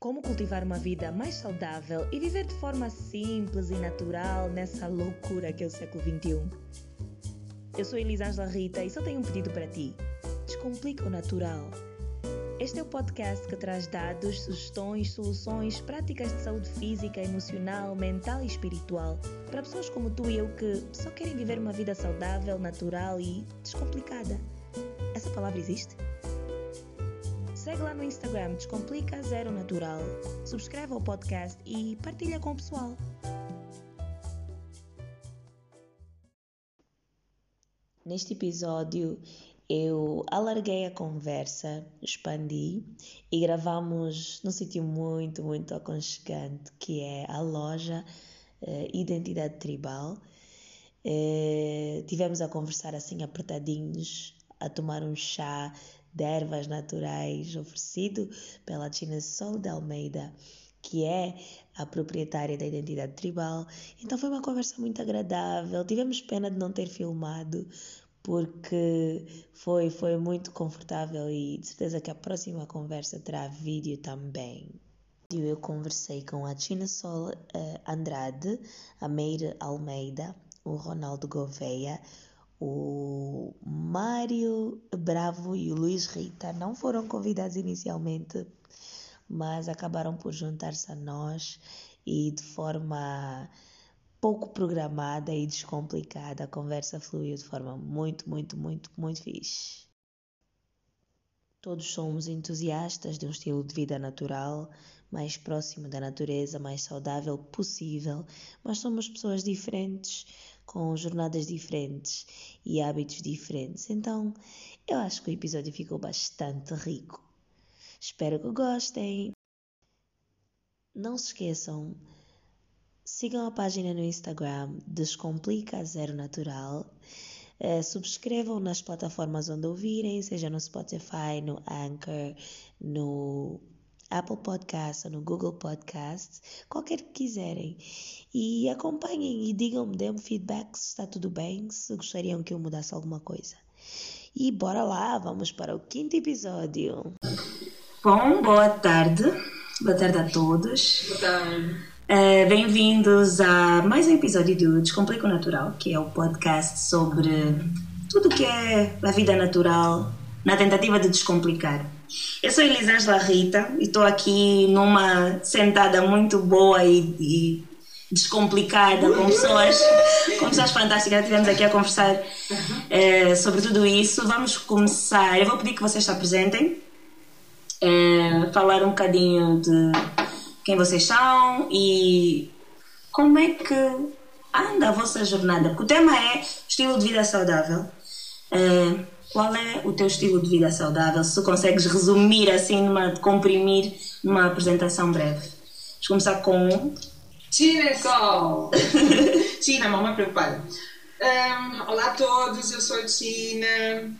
como cultivar uma vida mais saudável e viver de forma simples e natural nessa loucura que é o século XXI. Eu sou Elisângela Rita e só tenho um pedido para ti. Descomplica o natural. Este é o podcast que traz dados, sugestões, soluções, práticas de saúde física, emocional, mental e espiritual para pessoas como tu e eu que só querem viver uma vida saudável, natural e descomplicada. Essa palavra existe? Segue lá no Instagram Descomplica Zero Natural. Subscreve ao podcast e partilha com o pessoal. Neste episódio eu alarguei a conversa, expandi e gravamos num sítio muito, muito aconchegante que é a loja uh, Identidade Tribal. Uh, tivemos a conversar assim apertadinhos, a tomar um chá de ervas naturais oferecido pela Tina Sol de Almeida, que é a proprietária da identidade tribal. Então foi uma conversa muito agradável. Tivemos pena de não ter filmado, porque foi, foi muito confortável e de certeza que a próxima conversa terá vídeo também. Eu conversei com a Tina Sol uh, Andrade, a Meire Almeida, o Ronaldo Gouveia, o Mário Bravo e o Luiz Rita não foram convidados inicialmente, mas acabaram por juntar-se a nós e de forma pouco programada e descomplicada a conversa fluiu de forma muito, muito, muito, muito fixe. Todos somos entusiastas de um estilo de vida natural, mais próximo da natureza, mais saudável possível, mas somos pessoas diferentes com jornadas diferentes e hábitos diferentes. Então, eu acho que o episódio ficou bastante rico. Espero que gostem. Não se esqueçam, sigam a página no Instagram Descomplica Zero Natural. Uh, subscrevam nas plataformas onde ouvirem, seja no Spotify, no Anchor, no Apple Podcasts ou no Google Podcasts, qualquer que quiserem. E acompanhem e digam-me, dêem feedback se está tudo bem, se gostariam que eu mudasse alguma coisa. E bora lá, vamos para o quinto episódio. Bom, boa tarde. Boa tarde a todos. Boa tarde. Uh, Bem-vindos a mais um episódio do Descomplico Natural, que é o podcast sobre tudo o que é a vida natural, na tentativa de descomplicar. Eu sou Elisângela Rita e estou aqui numa sentada muito boa e, e descomplicada com pessoas, com pessoas fantásticas. Estivemos aqui a conversar eh, sobre tudo isso. Vamos começar. Eu vou pedir que vocês se apresentem, eh, falar um bocadinho de quem vocês são e como é que anda a vossa jornada. Porque o tema é estilo de vida saudável. Eh, qual é o teu estilo de vida saudável? Se consegues resumir assim, numa, comprimir numa apresentação breve. Vamos começar com. Tina Sol! Tina, mamãe preocupada. Um, olá a todos, eu sou a Tina,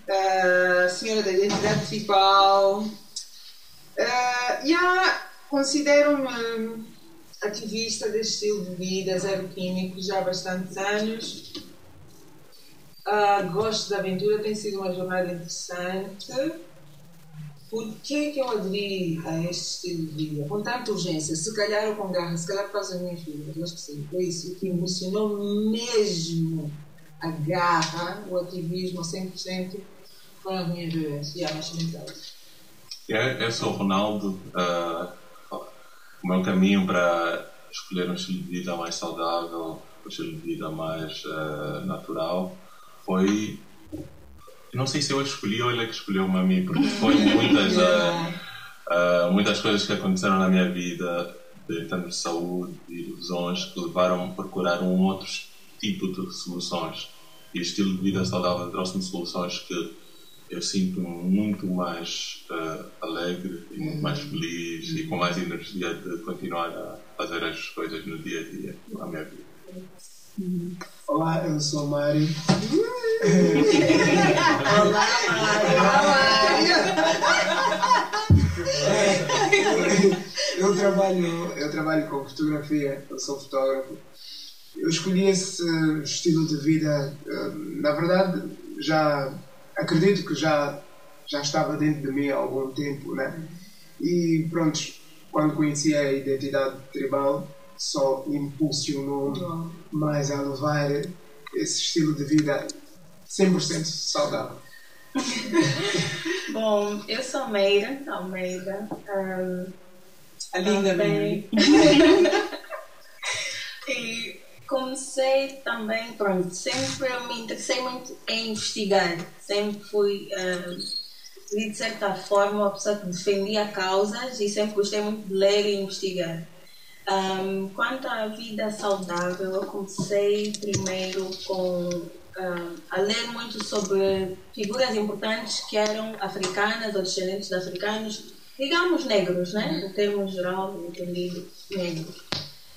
a senhora da identidade tribal. Uh, yeah, Considero-me ativista deste estilo de vida zero químico já há bastantes anos. Uh, gosto da aventura, tem sido uma jornada interessante. Por que, que eu aderi a este estilo de vida? Com tanta urgência, se calhar ou com garra, se calhar por causa das minhas filhas, acho que sim. Foi isso que emocionou mesmo a garra, o ativismo a 100% foram as minhas bebês e a nascimentais. Yeah, eu sou o Ronaldo. Uh, o meu caminho para escolher um estilo de vida mais saudável, um estilo de vida mais uh, natural, foi. Não sei se eu escolhi ou ele é que escolheu-me a mim, porque foi muitas, uh, uh, muitas coisas que aconteceram na minha vida, em termos de saúde e ilusões, que levaram a procurar um outro tipo de soluções. E o estilo de vida saudável trouxe-me soluções que eu sinto-me muito mais uh, alegre e muito mais feliz e com mais energia de continuar a fazer as coisas no dia a dia, na minha vida. Olá, eu sou o Mário. Olá, Mário! eu trabalho, eu trabalho com fotografia, eu sou fotógrafo. Eu escolhi esse estilo de vida, eh, na verdade, já acredito que já, já estava dentro de mim há algum tempo, né? E pronto, quando conheci a identidade tribal, só impulsionou mais a levar esse estilo de vida 100% saudável. Bom, eu sou Meira Almeida. Um, A linda também- Meira. e comecei também, pronto, sempre me interessei muito em investigar. Sempre fui, um, de certa forma, uma pessoa que defendia causas e sempre gostei muito de ler e investigar. Um, quanto à vida saudável, eu comecei primeiro com um, a ler muito sobre figuras importantes que eram africanas ou descendentes de africanos, digamos negros, né? No termo geral, entendido, negros.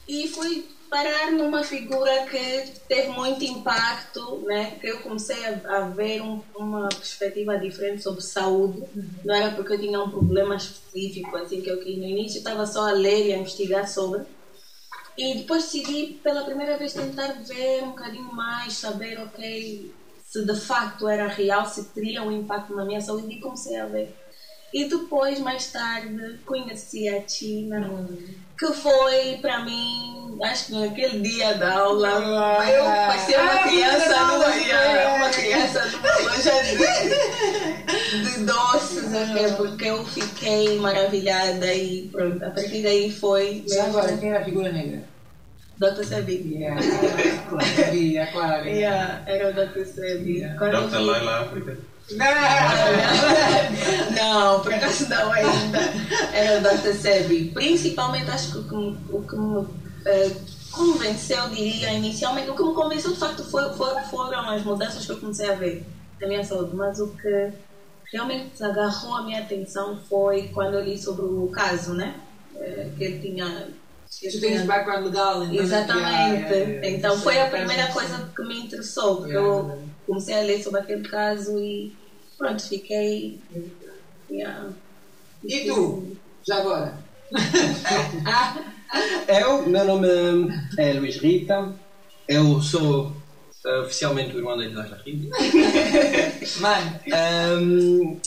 E fui parar numa figura que teve muito impacto, né? Que eu comecei a, a ver um- uma perspectiva diferente sobre saúde. Não era porque eu tinha um problema específico, assim, que eu quis no início, estava só a ler e a investigar sobre. E depois decidi pela primeira vez tentar ver um bocadinho mais, saber, ok, se de facto era real, se teria um impacto na minha saúde e comecei a ver. E depois, mais tarde, conheci a Tina, que foi para mim, acho que naquele dia da aula, eu parecia uma Ah, criança numa, uma é. criança numa loja de, de doces, ok, porque eu fiquei maravilhada e pronto, a partir daí foi Já agora, quem era a figura negra? Dr. Sebi. Yeah, claro, sabia, claro. Yeah, era o Dr. Sebi. Yeah. Dr. Laila África. Não, por acaso não ainda. Era Dr. Sebi. Principalmente, acho que o que me, eh, convenceu, diria, inicialmente, o que me convenceu de facto foi- foram as mudanças que eu comecei a ver na minha saúde. Mas o que realmente agarrou a minha atenção foi quando eu li sobre o caso, né? Eh, Que ele tinha. Que ele Tu tens tinha- background legal, então. Exatamente. Yeah, yeah, yeah. Então foi a primeira Sim. coisa que me interessou, porque Yeah. eu comecei a ler sobre aquele caso e pronto, fiquei. Yeah. E tu? Já agora? Eu, meu nome é Luís Rita, eu sou eh, oficialmente o irmão da Isla Rita. Mano, Ahm,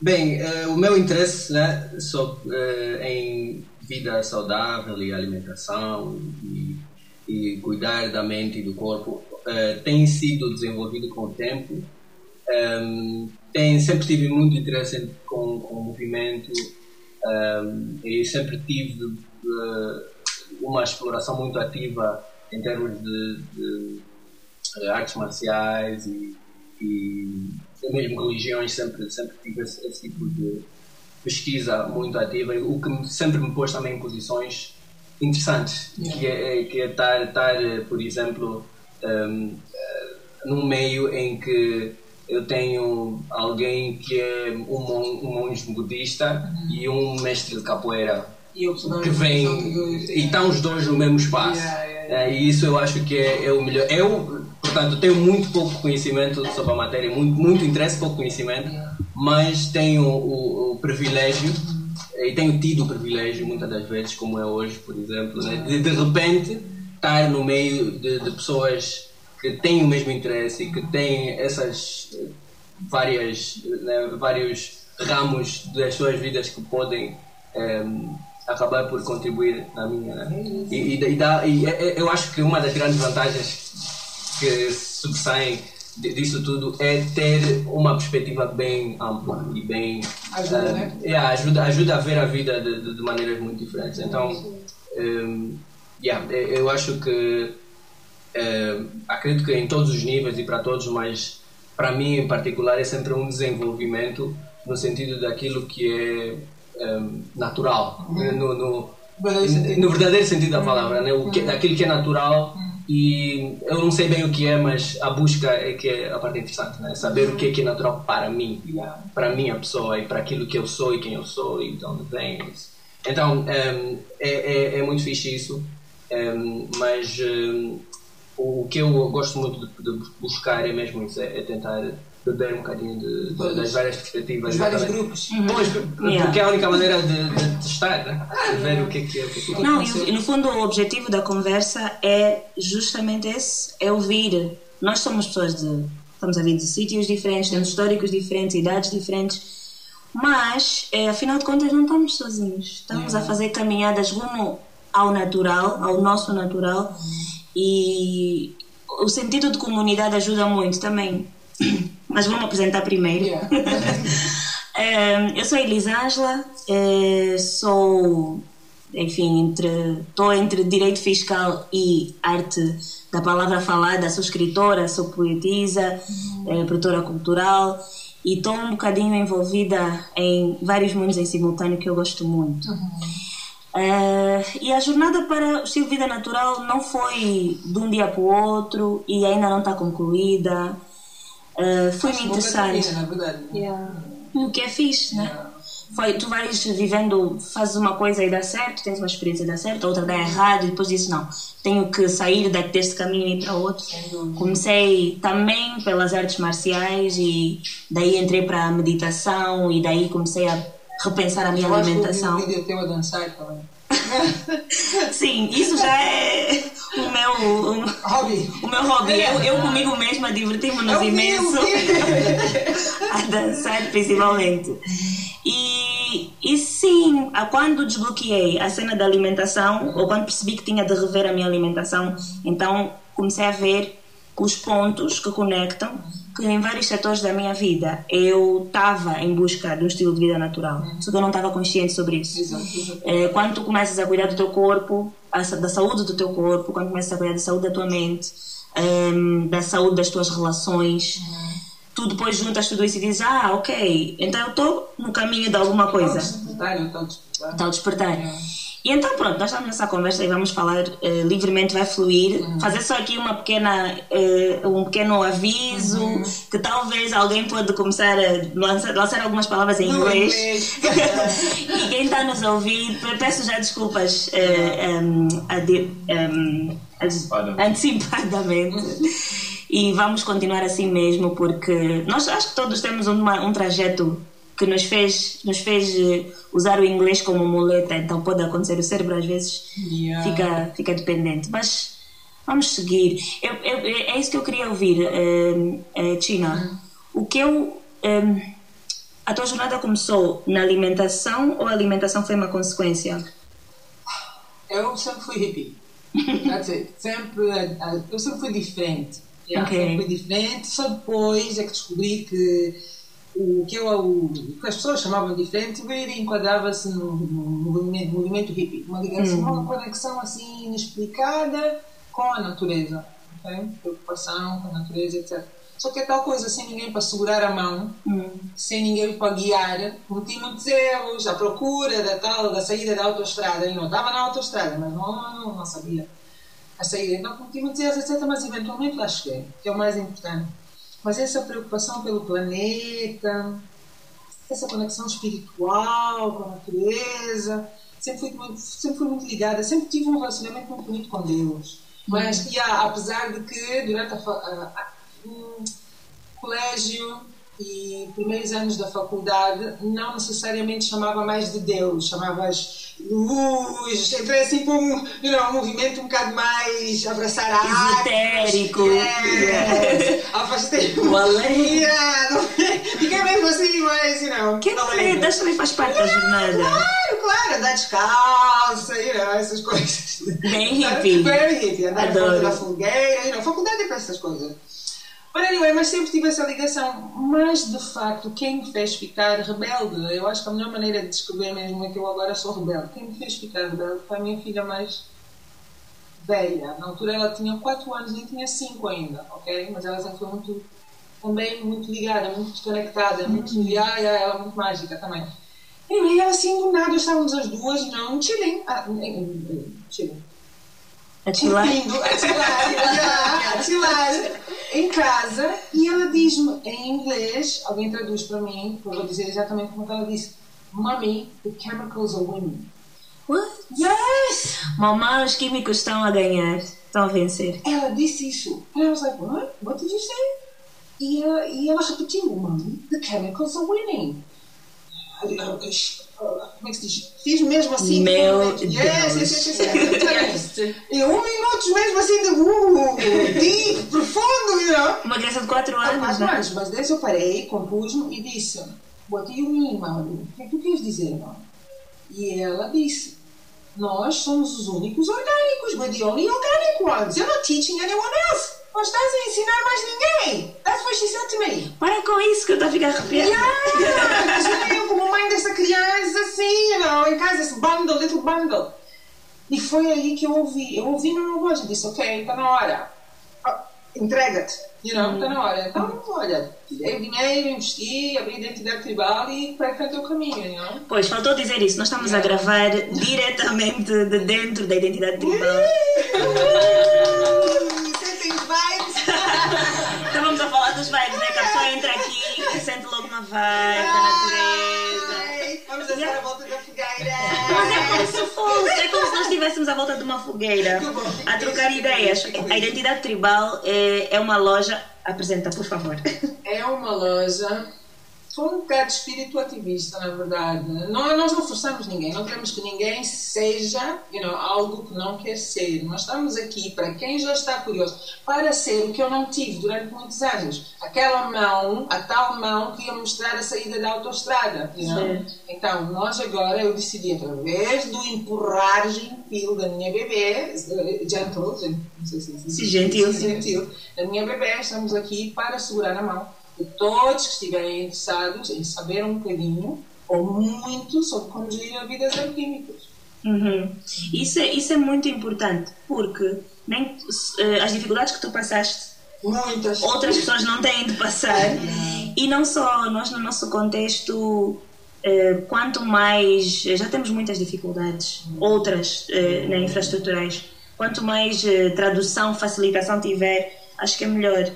bem, eh, o meu interesse né, sobre, eh, em vida saudável e alimentação e, e cuidar da mente e do corpo eh, tem sido desenvolvido com o tempo. Ahm, tem, sempre tive muito interesse com, com o movimento ahm, e sempre tive eh, uma exploração muito ativa em termos de- de eh, artes marciais e, e mesmo religiões sempre sempre tive esse, esse tipo de pesquisa muito ativa o que sempre me pôs também em posições interessantes que é que é estar estar eh, por exemplo ehm, eh, num meio em que eu tenho alguém que é um, mon- um monge budista e um mestre de capoeira que vem e estão os dois no mesmo espaço. Yeah, yeah, É, e isso eu acho que é, é o melhor. Eu portanto tenho muito pouco conhecimento sobre a matéria muito muito interesse pouco conhecimento mas tenho o, o privilégio e tenho tido o privilégio muitas das vezes como é hoje por exemplo né, de de repente estar no meio de, de pessoas que têm o mesmo interesse e que têm essas várias né, vários ramos das suas vidas que podem em, acabar por contribuir na minha né? e, e, e dá- e é- é- eu acho que uma das grandes vantagens que sobressaem di- disso tudo é ter uma perspectiva bem ampla e bem Ajuda, eh, né? é, ajuda ajuda a ver a vida de, de- de maneiras muito diferentes então em, yeah, eu acho que eh, acredito que em todos os níveis e para todos, mas para mim em particular é sempre um desenvolvimento no sentido daquilo que é eh, natural, Uhum. no, no, Verdadeiro sentido. no verdadeiro sentido da palavra, né? o que, daquilo que é natural e eu não sei bem o que é, mas a busca é que é a parte interessante, né? saber o que é que é natural para mim Yeah. para a minha pessoa e para aquilo que eu sou e quem eu sou e de onde venho. Então, ehm, é, é, é muito fixe isso, ehm, mas ehm, o que eu gosto muito de, de buscar é mesmo isso, é, é beber um bocadinho de, de- das várias perspectivas. Os vários grupos. Pois, porque Yeah. é a única maneira de, de testar, né? de ver o que é que é. O que é que. Não, e, e no fundo o objetivo da conversa é justamente esse, é ouvir. Nós somos pessoas de, estamos a vir de sítios diferentes, temos históricos diferentes, idades diferentes, Mas, eh, afinal de contas, não estamos sozinhos. Estamos a fazer caminhadas rumo ao natural, ao nosso natural. E o sentido de comunidade ajuda muito também. Mas vamos apresentar primeiro. Eh, eu sou Elisângela, eh, sou, enfim, entre, estou entre direito fiscal e arte da palavra falada, sou escritora, sou poetisa, eh, produtora cultural e estou um bocadinho envolvida em vários mundos em simultâneo que eu gosto muito. Eh, e a jornada para o estilo de vida natural não foi de um dia para o outro e ainda não está concluída. Eh, foi-me interessante. Na verdade. O que é fixe, né? Foi, tu vais vivendo, fazes uma coisa e dá certo, tens uma experiência e dá certo, outra dá errado, e depois dizes, não, tenho que sair deste caminho e ir para outro. Comecei também pelas artes marciais e daí entrei para a meditação e daí comecei a repensar a minha Eu acho que alimentação. um vídeo teu a dançar também. Sim, isso já é o meu, o, Hobby. o meu hobby. Eu, eu comigo mesma divertimos-nos vi, imenso. a dançar principalmente. E, e sim, a quando desbloqueei a cena da alimentação, ou quando percebi que tinha de rever a minha alimentação, então comecei a ver os pontos que conectam que em vários setores da minha vida eu estava em busca de um estilo de vida natural, só que eu não estava consciente sobre isso. É, quando tu começas a cuidar do teu corpo, a da saúde do teu corpo, quando começas a cuidar da saúde da tua mente, da saúde das tuas relações, tu depois juntas tudo isso e dizes, ah, ok, então eu estou no caminho de alguma coisa, Despertar, eu estou a despertar. tal despertar. E então pronto, nós estamos nessa conversa e vamos falar eh, livremente, vai fluir. Fazer só aqui uma pequena, eh, um pequeno aviso que talvez alguém pode começar a lançar, lançar algumas palavras em inglês. e quem está nos pe- peço já desculpas adi- em, as- antecipadamente. E vamos continuar assim mesmo, porque nós acho que todos temos uma- um trajeto que nos fez, nos fez eh, usar o inglês como muleta, então pode acontecer, o cérebro às vezes Yeah. fica, fica dependente. Mas vamos seguir. Eu, eu- é isso que eu queria ouvir, eh, eh, Tina. O que eu. eh, a tua jornada começou na alimentação ou a alimentação foi uma consequência? Eu sempre fui hippie. That's it. Sempre, eh, eu sempre fui diferente. Yeah, Ok. Sempre fui diferente. Só depois é que descobri que o que, eu, o que as pessoas chamavam de diferente ele enquadrava-se no, no movimento, movimento hippie. Uma ligação, uma conexão assim inexplicada com a natureza. ok? Preocupação com a natureza, etc. Só que é tal coisa, sem ninguém para segurar a mão, sem ninguém para guiar, cometi muitos erros, à procura da tal, da saída da autoestrada. Eu não estava na autoestrada, mas não, não, não sabia a saída. Então cometi muitos erros, etc. Mas eventualmente lá cheguei, que é o mais importante. Mas essa preocupação pelo planeta, essa conexão espiritual com a natureza, sempre fui muito, sempre fui muito ligada, sempre tive um relacionamento muito bonito com Deus. Mas, yeah, apesar de que durante a, fa- a- a- hum, colégio e primeiros anos da faculdade não necessariamente chamava mais de Deus, chamavas luz, entrei assim para um, know, um movimento um bocado mais abraçar a arte. Esotérico. Yes. Afastei O além. Não- Fiquei mesmo assim, mas, know, Que não que também faz parte da jornada. Claro, claro, andar descalça, you know, essas coisas. Bem hippie. Bem hippie, andar Adoro. na da fogueira, you know, faculdade é para essas coisas. But anyway, mas sempre tive essa ligação. Mas, de facto, quem me fez ficar rebelde, eu acho que a melhor maneira de descrever mesmo é que eu agora sou rebelde. Quem me fez ficar rebelde foi a minha filha mais velha. Na altura ela tinha 4 anos, nem tinha 5 ainda, ok? Mas ela sempre foi muito, também muito ligada, muito desconectada, muito, ah, yeah, ela é muito mágica também. E ela assim, do nada, estávamos as duas, não, chilling, ah, chilling. A chilar? Curtindo, a chilar, yeah, a chilar em casa e ela diz-me em inglês, alguém traduz para mim, eu vou dizer exatamente como ela disse: Mommy, the chemicals are winning. What? Yes! Mamãe, os químicos estão a ganhar, estão a vencer. Ela disse isso. And I was like, what? What did you say? E ela, e ela repetiu, Mommy, the chemicals are winning. Como é que se diz? Fiz mesmo assim. Meu tipo, yes, Deus. yes, yes, yes, yes. E um minuto mesmo assim de uh, deep, profundo, you know? Uma criança de 4 Há anos, quatro né? anos, mas desde eu parei, compus-me e disse: you mean, Mauro? O que é que tu queres dizer, Mauro? E ela disse, nós somos os únicos orgânicos, we're the only organic ones. You're not teaching anyone else. Não estás a ensinar mais ninguém. That's what she said to me. Para com isso que eu estou a ficar arrepiada. Yeah! Imagina eu como mãe dessa criança, assim, you know, em casa, esse bundle, little bundle. E foi aí que eu ouvi. Eu ouvi na minha voz e disse, ok, está na hora. Entrega-te, you know, está na hora. Então, olha, tirei o dinheiro, investi, abri identidade tribal e para frente o caminho, you know. Pois, faltou dizer isso. Nós estamos a gravar diretamente de dentro da identidade tribal. Sentem os vibes? Estávamos a falar dos vibes, né? Que a pessoa entra aqui e sente logo uma vibe da natureza. Vamos dançar a volta da é como se fosse, é como se nós estivéssemos à volta de uma fogueira a trocar ideias. A identidade tribal é, é uma loja. Apresenta, por favor. É uma loja com um bocado espírito ativista, na verdade. Não, nós não forçamos ninguém, não queremos que ninguém seja you know, algo que não quer ser. Nós estamos aqui para quem já está curioso, para ser o que eu não tive durante muitos anos. Aquela mão, a tal mão que ia mostrar a saída da autoestrada. you know? Então, nós agora, eu decidi, através do empurrar gentil da minha bebê, gentle, gen- não sei se é assim. Sim, gentil. Gentil, da minha bebê, estamos aqui para segurar a mão de todos que estiverem interessados em saber um bocadinho ou muito sobre como gerir a vida zero químicos. Uhum. Isso, é, isso é muito importante, porque nem, eh, as dificuldades que tu passaste Muitas. outras pessoas não têm de passar. E não só nós, no nosso contexto, eh, quanto mais. Já temos muitas dificuldades, outras eh, né, infraestruturais. Quanto mais eh, tradução, facilitação tiver, acho que é melhor.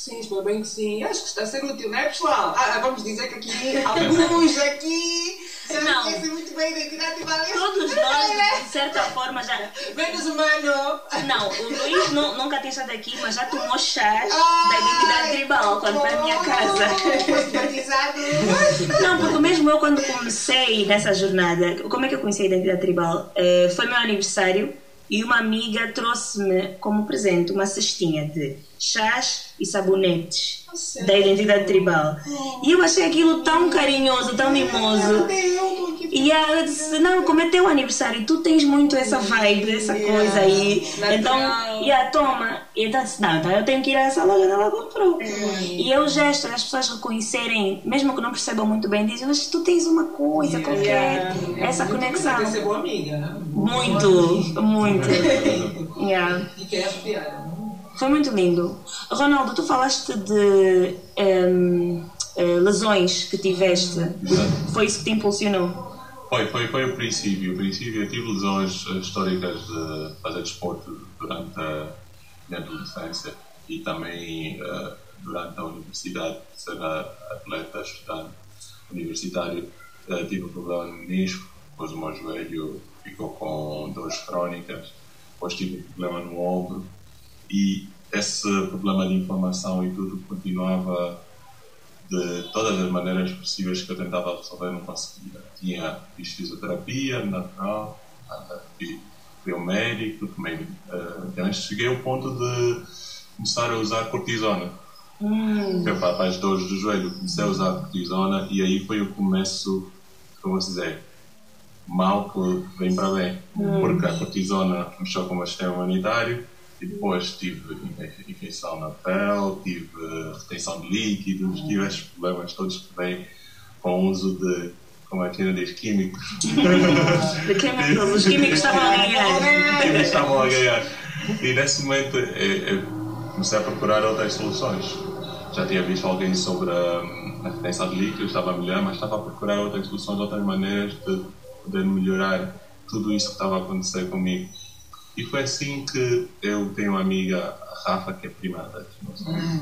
Sim, espero bem que sim. Acho que está a ser útil, não é, pessoal? Ah, vamos dizer que aqui, alguns aqui, já Não. conhecem muito bem a identidade valente. Todos nós, de certa forma, já. Menos humano. Não, o Luís nu- nunca tem estado aqui, mas já tomou chás Ai, da identidade tribal quando foi à minha casa. Não, porque mesmo eu quando comecei nessa jornada, como é que eu conheci a identidade tribal? Eh, foi meu aniversário e uma amiga trouxe-me como presente uma cestinha de chás e sabonetes da identidade tribal. E eu achei aquilo tão carinhoso, tão mimoso. E ela disse, não, como é teu aniversário, tu tens muito essa vibe, essa coisa aí. Natural. Então, yeah, toma. E então disse, não, então eu tenho que ir a essa loja ela comprou. E é o gesto, as pessoas reconhecerem, mesmo que não percebam muito bem, dizem, mas tu tens uma coisa qualquer, essa conexão. Tem que ser boa amiga. né? Muito, muito. Yeah. E que é. Foi muito lindo. Ronaldo, tu falaste de em, eh, lesões que tiveste. Foi isso que te impulsionou? Foi, foi, foi o princípio. O princípio, eu tive lesões eh, históricas de fazer desporto durante a minha adolescência e também eh, durante a universidade, ser atleta, estudante universitário. Eh, tive um problema no menisco, depois o meu joelho ficou com dores crónicas, depois tive um problema no ombro e esse problema de inflamação e tudo continuava de todas as maneiras possíveis que eu tentava resolver, não conseguia. Tinha fiz fisioterapia natural, fui ao médico, tomei uh, cheguei ao ponto de começar a usar cortisona. Eu, para, para as dores do joelho, comecei a usar cortisona e aí foi o começo, como eu dizer, mal que vem para bem. Porque a cortisona mexeu com o sistema imunitário e depois tive infe- infecção na pele, tive retenção de líquidos, tive estes problemas todos que vêm com o uso de, como é que ainda diz, químicos. De químicos, os químicos estavam a ganhar. Eles estavam a ganhar. E nesse momento eh, eu comecei a procurar outras soluções. Já tinha visto alguém sobre hum, a retenção de líquidos, estava a melhorar, mas estava a procurar outras soluções, outras maneiras de poder melhorar tudo isso que estava a acontecer comigo. E foi assim que eu tenho uma amiga, a Rafa, que é prima da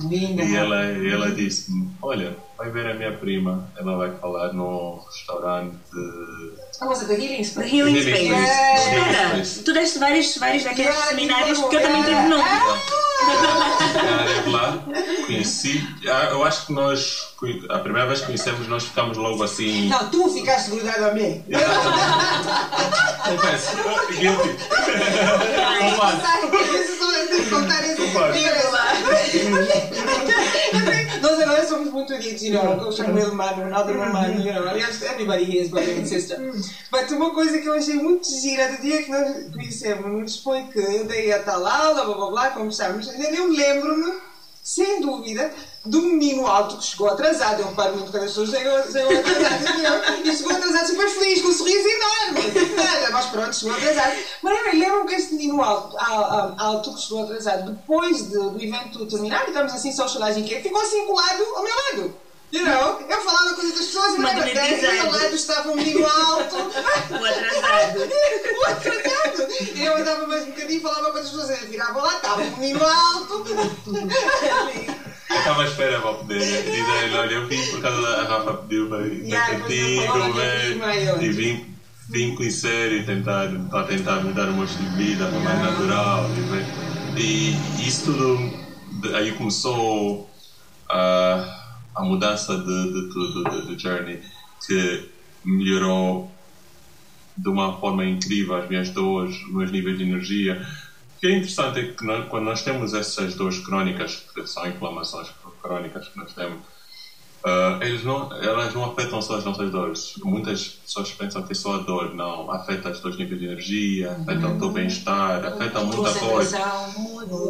Linda. e ela, ela disse-me: Olha, vai ver a minha prima, ela vai falar num restaurante. A moça da Healing The Space. Healing Healing Space. Espera, tu deste vários, vários daqueles Yeah, seminários que eu também tive yeah. num. Estive lá, conheci. Ah, Eu acho que nós, a primeira vez que conhecemos, nós ficamos logo assim. Não, tu ficaste grudado a mim. Confesso, guilty. Culpado. Preciso contar esse Culpado. Agora somos chamamos muito disso, you know, mano, Ronaldo é meu mano, you know, everybody is brother and sister. Mas uma coisa que eu achei muito gira do dia que nós conhecemos foi que eu dei a tal aula, blá blá blá, conversamos, eu lembro-me, sem dúvida, do menino alto que chegou atrasado. Eu reparo muito quando as pessoas chegam, chegam atrasadas e chegou atrasado super feliz, com um sorriso enorme. Nada, mas pronto, chegou atrasado. Mas eu lembro que este menino alto, alto que chegou atrasado, depois de, do evento terminar, estamos assim socializing, que ficou assim colado ao meu lado. You know, eu falava com outras pessoas e lembro até ao meu lado estava um menino alto. O atrasado. o atrasado. E eu andava mais um bocadinho e falava com outras pessoas. Eu virava lá, estava um menino alto. Eu estava à espera para poder dizer, olha, eu vim por causa da Rafa pediu para ir Yeah, contigo, e vim, vim conhecer e tentar, para tentar mudar o meu estilo de vida para mais natural. E, e isso tudo, aí começou a, a mudança de, de tudo, de, de Journey, que melhorou de uma forma incrível as minhas dores, os meus níveis de energia. O que é interessante é que nós- quando nós temos essas dores crónicas, que são inflamações crónicas que nós temos, ah, eles não, elas não afetam só as nossas dores. Muitas pessoas pensam que é só a dor, não. Afeta os teus níveis de energia, afeta o teu bem-estar, afeta muita coisa.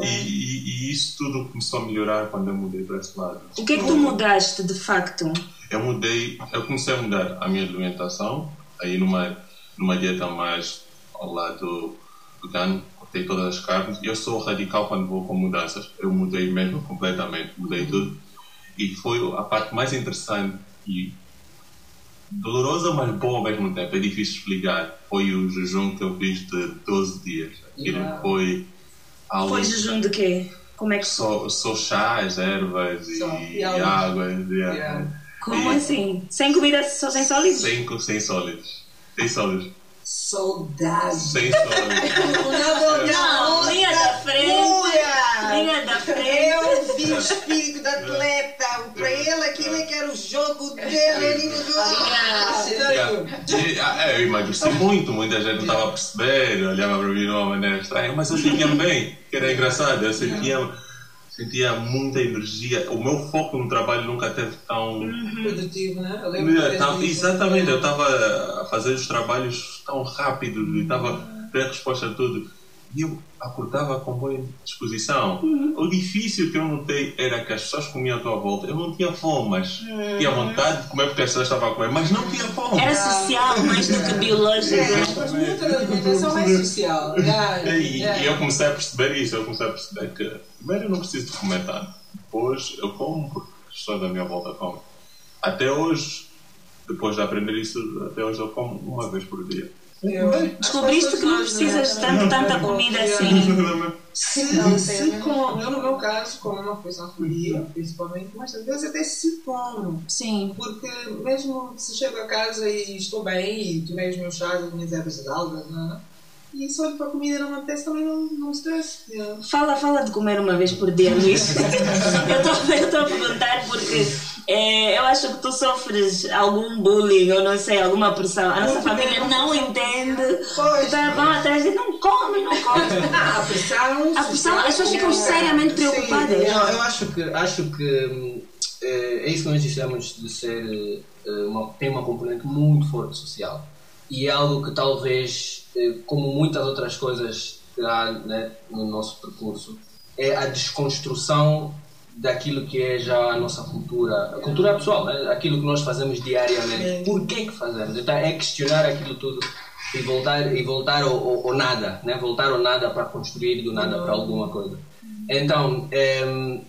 E, e- e isso tudo começou a melhorar quando eu mudei para esse lado. O que é que tu mudaste de facto? Eu mudei, eu comecei a mudar a minha alimentação, aí numa, numa dieta mais ao lado vegano, cortei todas as carnes. Eu sou radical quando vou com mudanças, eu mudei mesmo completamente, mudei tudo. E foi a parte mais interessante e dolorosa, mas boa ao mesmo tempo, é difícil explicar. Foi o jejum que eu fiz de 12 dias. Aquilo Yeah. foi algo. Foi jejum de quê? Como é que Só, só chás, ervas e, Só, e e água. água. yeah. Yeah. Como E- assim? Sem comida, só sem sólidos? Sem, sem sólidos. Sem sólidos. Saudade. Sem sólidos. Não, linha da frente. Linha da frente. Eu vi o espírito do atleta. Para ele, aquilo é que era o jogo dele. Ele não jogava. Ah, Eu emagreci muito, muita gente não estava a perceber, olhava para mim de uma maneira estranha, mas eu sentia bem, que era engraçado, eu sentia, sentia muita energia. O meu foco no trabalho nunca teve tão. Produtivo, né? Eu lembro tava- exatamente, eu estava a fazer os trabalhos tão rápido e estava a ter resposta a tudo. E eu acordava com boa disposição. O difícil que eu notei era que as pessoas comiam à tua volta. Eu não tinha fome, mas tinha vontade de comer porque as pessoas estavam a comer, mas não tinha fome. Era social mais do que biológico. É, mas muita alimentação é social. Yeah, E, e eu comecei a perceber isso, eu comecei a perceber que primeiro eu não preciso de comer tanto, depois eu como porque as pessoas da minha volta comem. Até hoje, depois de aprender isso, até hoje eu como uma vez por dia. Descobriste que não precisas de tanto, tanta comida assim. Se, se come, eu no meu caso, como uma por dia, principalmente, mas às vezes até se come. Sim. Porque mesmo se chego a casa e estou bem e tomei os meus chás, as minhas ervas de algas, não é? E se olho para a comida e não apetece, também não, não estresse. Yeah. Fala, fala de comer uma vez por dia, Luís. eu estou a perguntar porque eh, eu acho que tu sofres algum bullying ou não sei, alguma pressão. A nossa família não entende. Pois. Então, vão atrás de não come, não come. Ah, a pressão. A pressão, as pessoas ficam seriamente preocupadas. Sim, Não, eu acho que, acho que hum, eh, é isso que nós dissemos de ser. eh, uma, tem uma componente muito forte social. E é algo que talvez, como muitas outras coisas que há né, no nosso percurso, é a desconstrução daquilo que é já a nossa cultura, a cultura pessoal, né? aquilo que nós fazemos diariamente. Por que que fazemos? Então é questionar aquilo tudo e voltar e voltar ao, ao- ao nada, né? Voltar ao nada para construir do nada para alguma coisa. Então, em,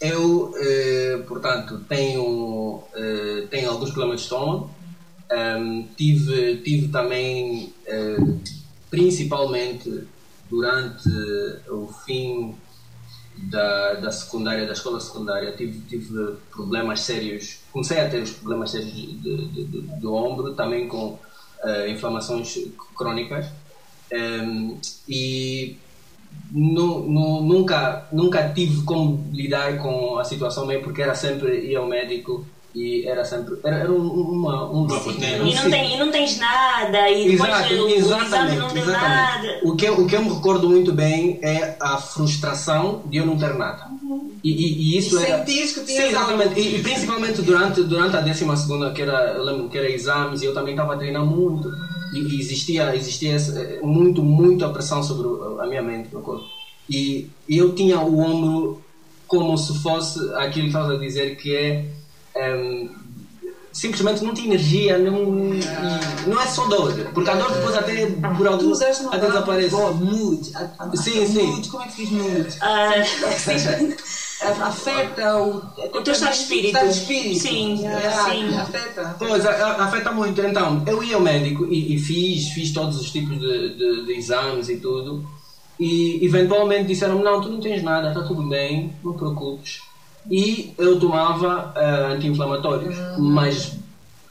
eu, eh, portanto, tenho, eh, tenho alguns problemas de estômago. Em, tive, tive também, eh, principalmente durante o fim da, da secundária, da escola secundária, tive, tive problemas sérios. Comecei a ter os problemas sérios do ombro, também com eh, inflamações crónicas. Em, e nu- nu- nunca, nunca tive como lidar com a situação bem, porque era sempre ir ao médico E era sempre. Era, um, uma, um. Um E não, tem, e não tens nada, e depois Exato, o, exatamente, não exatamente. nada. O que, eu, o que eu me recordo muito bem é a frustração de eu não ter nada. E, e, e isso E era. que Sim, tinhas exatamente. E, e principalmente durante, durante a 12 segunda, que era, eu lembro que era exames, e eu também estava a treinar muito. E, e existia, existia eh, muito, muito a pressão sobre a minha mente, meu corpo. E, e eu tinha o ombro como se fosse aquilo que estavas a dizer, que é. Ehm, simplesmente não tinha energia, não, não é só dor, porque a dor depois até por Tu algum usaste uma até desaparece. boa, mood. A- a- Sim, a- sim. Mood, como é que diz mood? Ah, A- Afeta o, O teu estado de espírito. Estado de espírito. Sim, Yeah, sim. Afeta. Pois, afeta muito. Então, eu ia ao médico e, e fiz, fiz todos os tipos de, de- de exames e tudo. E eventualmente disseram-me: Não, tu não tens nada, está tudo bem, não te preocupes. E eu tomava ah, anti-inflamatórios, mas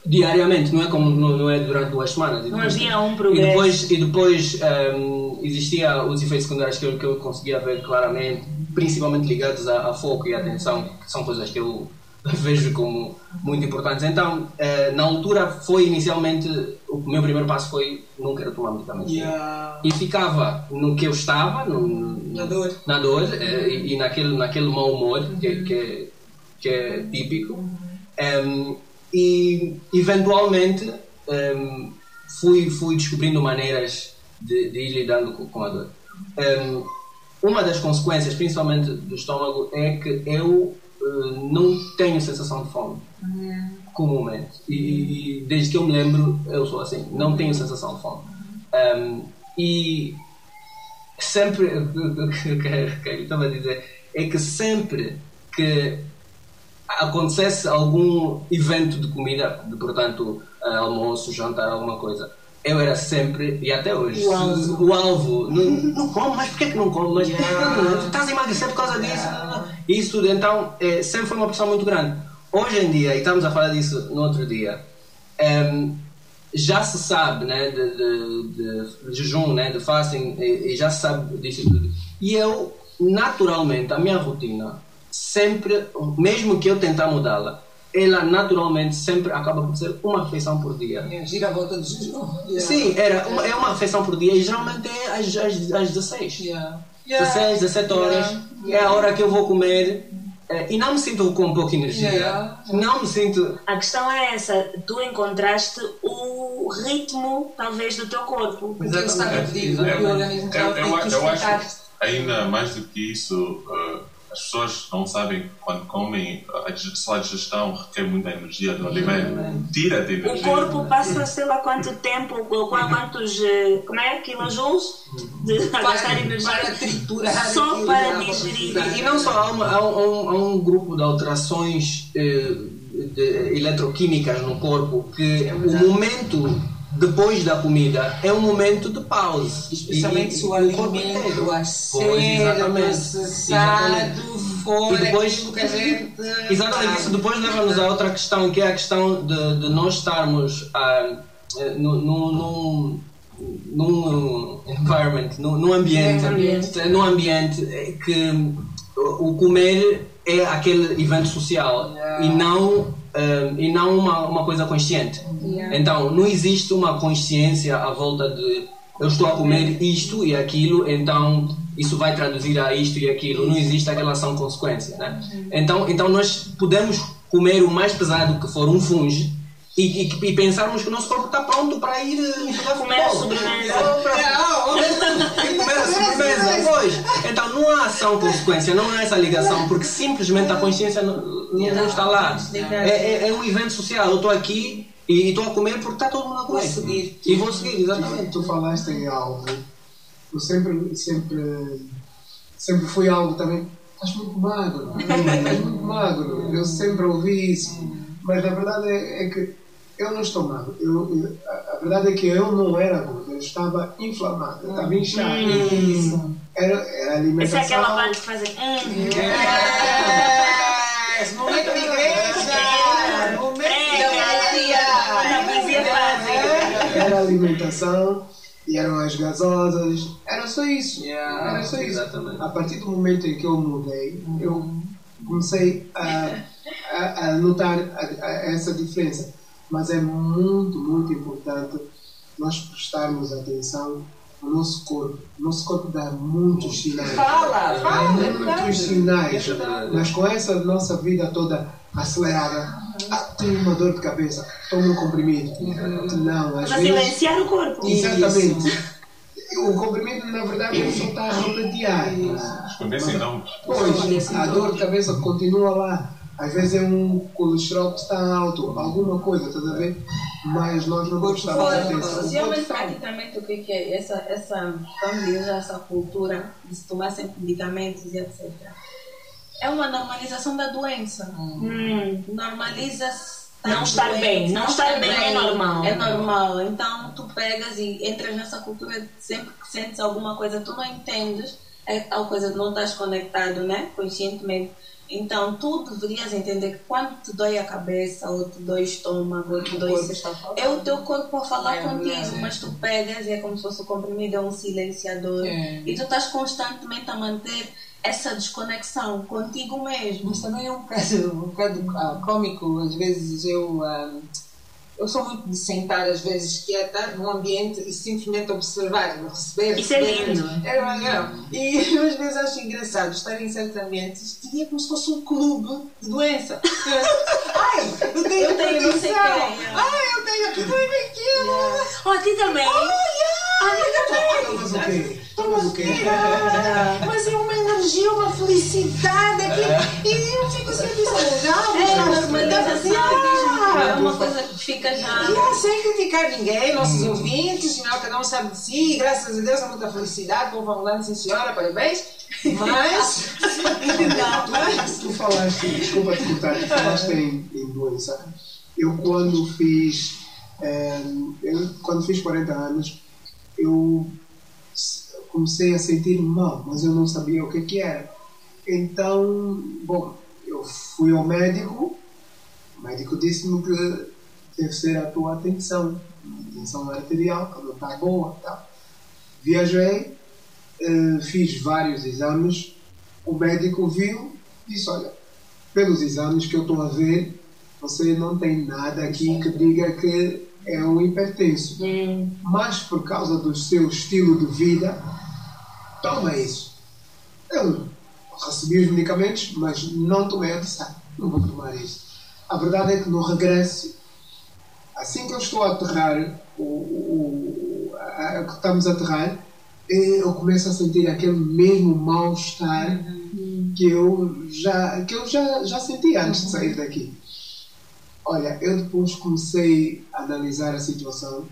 diariamente, não é como não, não é durante duas semanas. Não havia um E progresso. depois, e depois ahm, existia os efeitos secundários que eu, que eu conseguia ver claramente, principalmente ligados a, a foco e atenção, que são coisas que eu vejo como muito importantes. Então, eh, na altura, foi inicialmente, o meu primeiro passo foi não quero tomar medicamentos. Yeah. E ficava no que eu estava, no, Na dor. na dor eh, e, e naquele, naquele mau humor que, que, que é típico. Em, e eventualmente em, fui, fui descobrindo maneiras de, de ir lidando com, com a dor. Em, uma das consequências, principalmente do estômago, é que eu eh, não tenho sensação de fome comumente. E, e desde que eu me lembro, eu sou assim, não tenho sensação de fome. Em, e sempre o que que eu estava a dizer é que sempre que acontecesse algum evento de comida, de, portanto, eh, almoço, jantar, alguma coisa, eu era sempre, e até hoje, O alvo. o alvo. Não, não como, mas porquê que não como? Mas não, estás a emagrecer por causa disso? Isso tudo, então, eh, sempre foi uma pressão muito grande. Hoje em dia, e estamos a falar disso no outro dia, em, já se sabe né, de, de, de jejum, né, de fasting, e, e já se sabe disso tudo. E eu, naturalmente, a minha rotina, sempre, mesmo que eu tentar mudá-la, ela naturalmente sempre acaba por ser uma refeição por dia. Yeah, Gira a volta do jejum. Yeah. Sim, era uma, é uma refeição por dia e geralmente é às, às, às 16. Yeah. 16, 17 horas Yeah. é a hora que eu vou comer eh, e não me sinto com pouca energia. Yeah. Não me sinto. A questão é essa, tu encontraste o ritmo, talvez, do teu corpo. O que ele estava a pedir, o É, organismo eu, eu, acho ainda mais do que isso, uh, as pessoas não sabem quando comem, a dig- só a digestão requer muita energia do alimento, tira-te O energia. corpo passa, sei lá quanto tempo, quantos, eh, como é, kilojoules de gastar para energia. triturar só para yeah, digerir. para E não só, há, uma- há um, há um grupo de alterações eh, de- eletroquímicas no corpo que o momento depois da comida é um momento de pausa. Especialmente E- se o alimento inteiro. a ser processado for E depois- aquilo que a gente... Exatamente, isso depois leva-nos a outra questão, que é a questão de, de nós estarmos ah, eh, num, num, num, environment, num, num ambiente, Ambiente. num ambiente eh, que o o comer é aquele evento social Yeah. e não, e não uma, uma coisa consciente. Yeah. Então, não existe uma consciência à volta de eu estou a comer isto e aquilo, então isso vai traduzir a isto e aquilo. Não existe aquela ação-consequência. Né? Então, então, nós podemos comer o mais pesado que for um funge e, e, e pensarmos que o nosso corpo está pronto para ir eh, jogar Comer a futebol. sobremesa. E comer a sobremesa. Pois. Então não há ação-consequência, não há essa ligação, porque simplesmente a consciência não, não, não está lá. É, é- é um evento social. Eu estou aqui e estou a comer porque está todo mundo a comer. Vou seguir. E vou seguir, exatamente. Tu falaste em algo, eu sempre, sempre, sempre fui algo também. Estás muito magro, estás muito magro. Eu sempre ouvi isso, mas a verdade é, é que eu não estou magro. Eu, eu- a, a verdade é que eu não era gordo, eu estava inflamado, eu estava inchado. Isso. Era, era Essa é alimentação. aquela parte que fazem. Hum, Yes! Momento de igreja! Momento de fazem. Era alimentação e eram as gasosas. Era só isso. Yeah, era só isso. exatamente. A partir do momento em que eu mudei, eu comecei a, a, a notar a- a essa diferença. Mas é muito, muito importante nós prestarmos atenção ao nosso corpo. O nosso corpo dá muitos sinais. Fala, fala, é verdade. muitos sinais. É. Mas com essa nossa vida toda acelerada, ah, tenho uma dor de cabeça, tomo um comprimido. Não, às Para vezes. silenciar o corpo. Exatamente. O comprimido, na verdade, ele só está a rotatear. Esconder sintomas. Pois, a dor de cabeça continua lá. Às vezes é um colesterol que está alto, alguma coisa, estás a ver? Mas nós não prestamos atenção. Socialmente, praticamente, o que que é essa, essa, vamos dizer, essa cultura de se tomar sempre medicamentos e etc. É uma normalização da doença. Hum. Normaliza-se. Não estar bem. Não estar bem é normal. É normal. Então, tu pegas e entras nessa cultura, sempre que sentes alguma coisa, tu não entendes, é tal coisa de não estás conectado, né? Conscientemente. Então, tu deverias entender que quando te dói a cabeça, ou te dói o estômago, ou te dói... É o teu corpo a falar É contigo, verdade. mas tu pegas e é como se fosse o comprimido, é um silenciador. É. E tu estás constantemente a manter essa desconexão contigo mesmo. Mas também é um bocado, um bocado ah, cômico. Às vezes eu. ah, eu sou muito de sentar, às vezes, quieta num ambiente e simplesmente observar, receber. Isso é receber. lindo. É legal. E eu, às vezes acho engraçado estar em certos ambientes e é como se fosse um clube de doença. Ai, eu tenho Eu tenho não sei quem, é. Ai, eu tenho aquilo e aquilo. Oh, a ti também? Tomas o quê? Tomas o quê? Mas é uma energia, uma felicidade aqui. E eu fico sempre saudável. É a normalização Ah, é uma coisa que fica já. Não, sem criticar ninguém, nossos ouvintes, senão cada um sabe de si, graças a Deus, é muita felicidade, vou falando, sim senhora, parabéns. Mas, mas Tu falaste, desculpa te cortar, tu falaste em, em doença. Eu quando fiz, eh, eu, quando fiz 40 anos, eu comecei a sentir mal, mas eu não sabia o que que era. Então, bom, eu fui ao médico, o médico disse-me que deve ser a tua atenção, a tensão arterial, que não está boa. Tá. Viajei, eh, fiz vários exames, o médico viu e disse, olha, pelos exames que eu estou a ver, você não tem nada aqui que diga que é um hipertenso. Mas por causa do seu estilo de vida, toma isso. Eu recebi os medicamentos, mas não tomei a decisão. Não vou tomar isso. A verdade é que no regresso, assim que eu estou a aterrar, o, o, a, que estamos a aterrar, eh, eu começo a sentir aquele mesmo mal-estar que eu já que eu já, já senti antes de sair daqui. Olha, eu depois comecei a analisar a situação.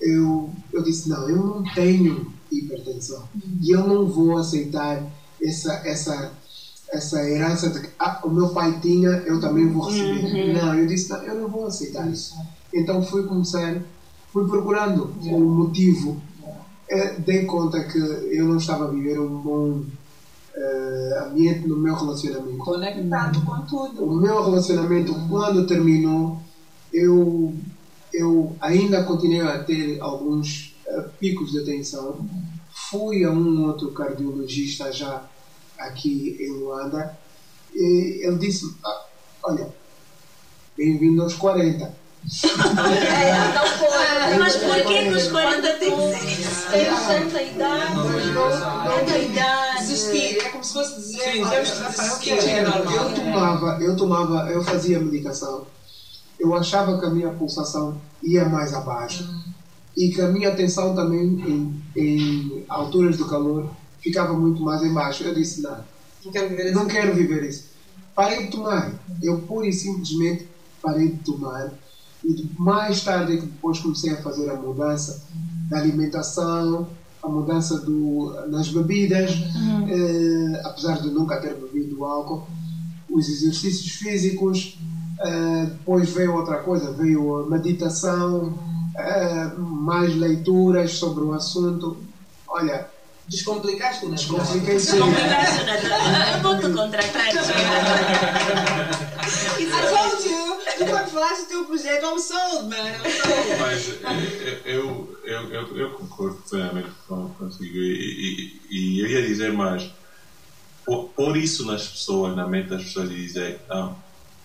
Eu, eu disse, não, eu não tenho hipertensão. E eu não vou aceitar essa, essa, essa herança de que ah, o meu pai tinha, eu também vou receber. Não, eu disse, não, eu não vou aceitar isso. Então fui começar, fui procurando o motivo. Eh, dei conta que eu não estava a viver um bom eh, ambiente no meu relacionamento. conectado com tudo. O meu relacionamento, quando terminou, eu, eu ainda continuei a ter alguns picos de tensão. Fui a um outro cardiologista já aqui em Luanda e ele disse: ah, Olha, bem-vindo aos 40. É, foi. Mas por que que os 40 têm que ser isso? Tem tanta idade, tanta idade. Desistir, é como se fosse dizer, Sim, temos que desistir, o que é é normal. Eu tomava, eu tomava, eu fazia medicação. Eu achava que a minha pulsação ia mais abaixo e que a minha tensão também em, em alturas do calor ficava muito mais embaixo. Eu disse não, Não quero viver não assim. quero viver isso. Parei de tomar. Eu pura e simplesmente parei de tomar. E mais tarde é que depois comecei a fazer a mudança da alimentação, a mudança do, nas bebidas, eh, apesar de nunca ter bebido álcool, os exercícios físicos, eh, depois veio outra coisa, veio a meditação, eh, mais leituras sobre o assunto. Olha, Descomplicaste o negócio. descompliquei tudo. Complicaste, Natália. Eu vou te contratar. I told you! Tu quando falaste do teu projeto, I'm sold, man. I'm sold. Mas eh, eu, eu, eu, eu concordo plenamente com- contigo e, e, e eu ia dizer mais. pôr, pôr isso nas pessoas, na mente das pessoas e dizer, não,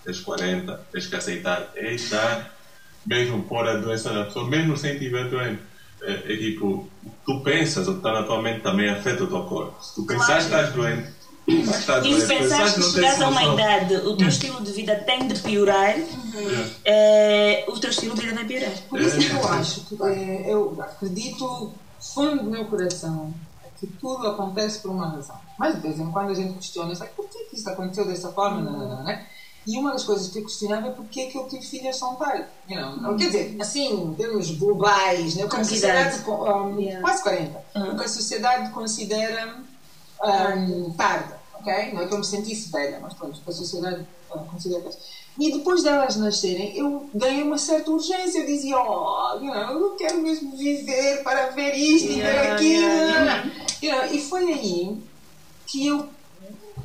tens 40, tens que aceitar. É dar, mesmo pôr a doença na pessoa, mesmo sem estiver doente. É, é tipo, tu pensas, o que está na tua mente também afeta o teu corpo. Se tu pensares que estás doente, E se doente. pensares que chegares a uma idade, o teu estilo de vida tem de piorar, eh, o teu estilo de vida vai piorar. Por isso que eu acho, que, eh, eu acredito fundo do meu coração que tudo acontece por uma razão. Mas de vez em quando a gente questiona, sabe, por que isso aconteceu dessa forma? Não, não, não, né? E uma das coisas que eu questionava é por que que eu tive filhas tão tarde. You know? Quer dizer, assim, em termos globais, né? o que a sociedade, um, Yeah. quase 40, Ah. o que a sociedade considera um, tarde, ok? Não é que eu me sentisse velha, mas pronto, o que a sociedade uh, considera tarde. E depois delas nascerem, eu ganhei uma certa urgência. Eu dizia, oh, you know, eu não quero mesmo viver para ver isto e ver Yeah, aquilo. yeah, You know, e foi aí que eu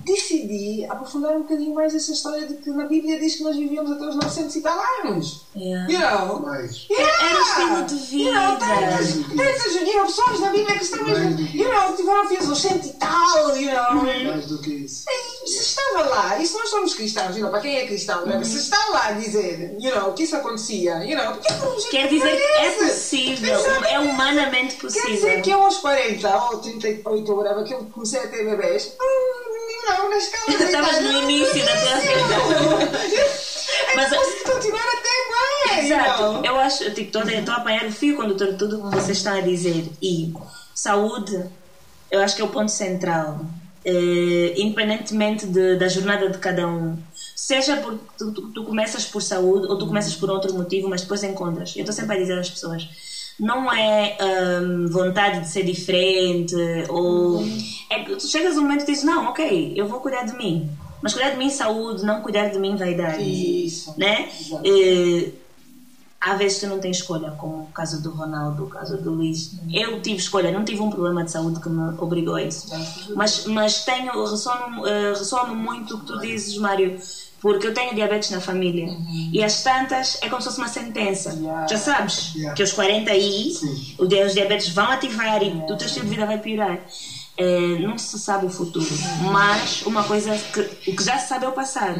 decidi aprofundar um bocadinho mais essa história de que na Bíblia diz que nós vivíamos até os 900 e tal anos. Yeah. You know? Mais. Era o estilo de You know, tantas, vida. tantas you know, pessoas na Bíblia que estão mesmo, you know, tiveram filhos aos 100 e tal, you know. Mais do que isso. E se estava lá, e se nós somos cristãos, you know, para quem é cristão, né? se está lá a dizer you know, que isso acontecia, you know, porque não Quer dizer que é possível, é Exatamente. humanamente Quer dizer que possível. eu aos 40 ou 38 ou whatever, que eu comecei a ter bebês, hum, não, escala da Estavas no início da tua vida. Mas Mas- posso continuar até mais, Exato. know. Eu acho, tipo, estou a apanhar o fio condutor de tudo o que você está a dizer. E saúde, eu acho que é o ponto central. Eh, independentemente de- da jornada de cada um. Seja porque tu, tu- tu começas por saúde ou tu começas por outro motivo, mas depois encontras. Eu estou sempre a dizer às pessoas: não é hum, vontade de ser diferente ou. É que tu chegas a um momento e dizes: não, ok, eu vou cuidar de mim. Mas cuidar de mim saúde, não cuidar de mim vaidade Isso. né? Há vezes tu não tens escolha, como o caso do Ronaldo, o caso do Luís. Eu tive escolha, não tive um problema de saúde que me obrigou a isso. Mas, mas tenho, ressono, eh, ressono muito o que tu dizes, Mário, porque eu tenho diabetes na família. E as tantas é como se fosse uma sentença. Yeah. Já sabes Yeah. que aos 40 aí Sim. os diabetes vão ativar e o teu estilo de vida vai piorar. Eh, não se sabe o futuro, mas uma coisa que o que já se sabe é o passado.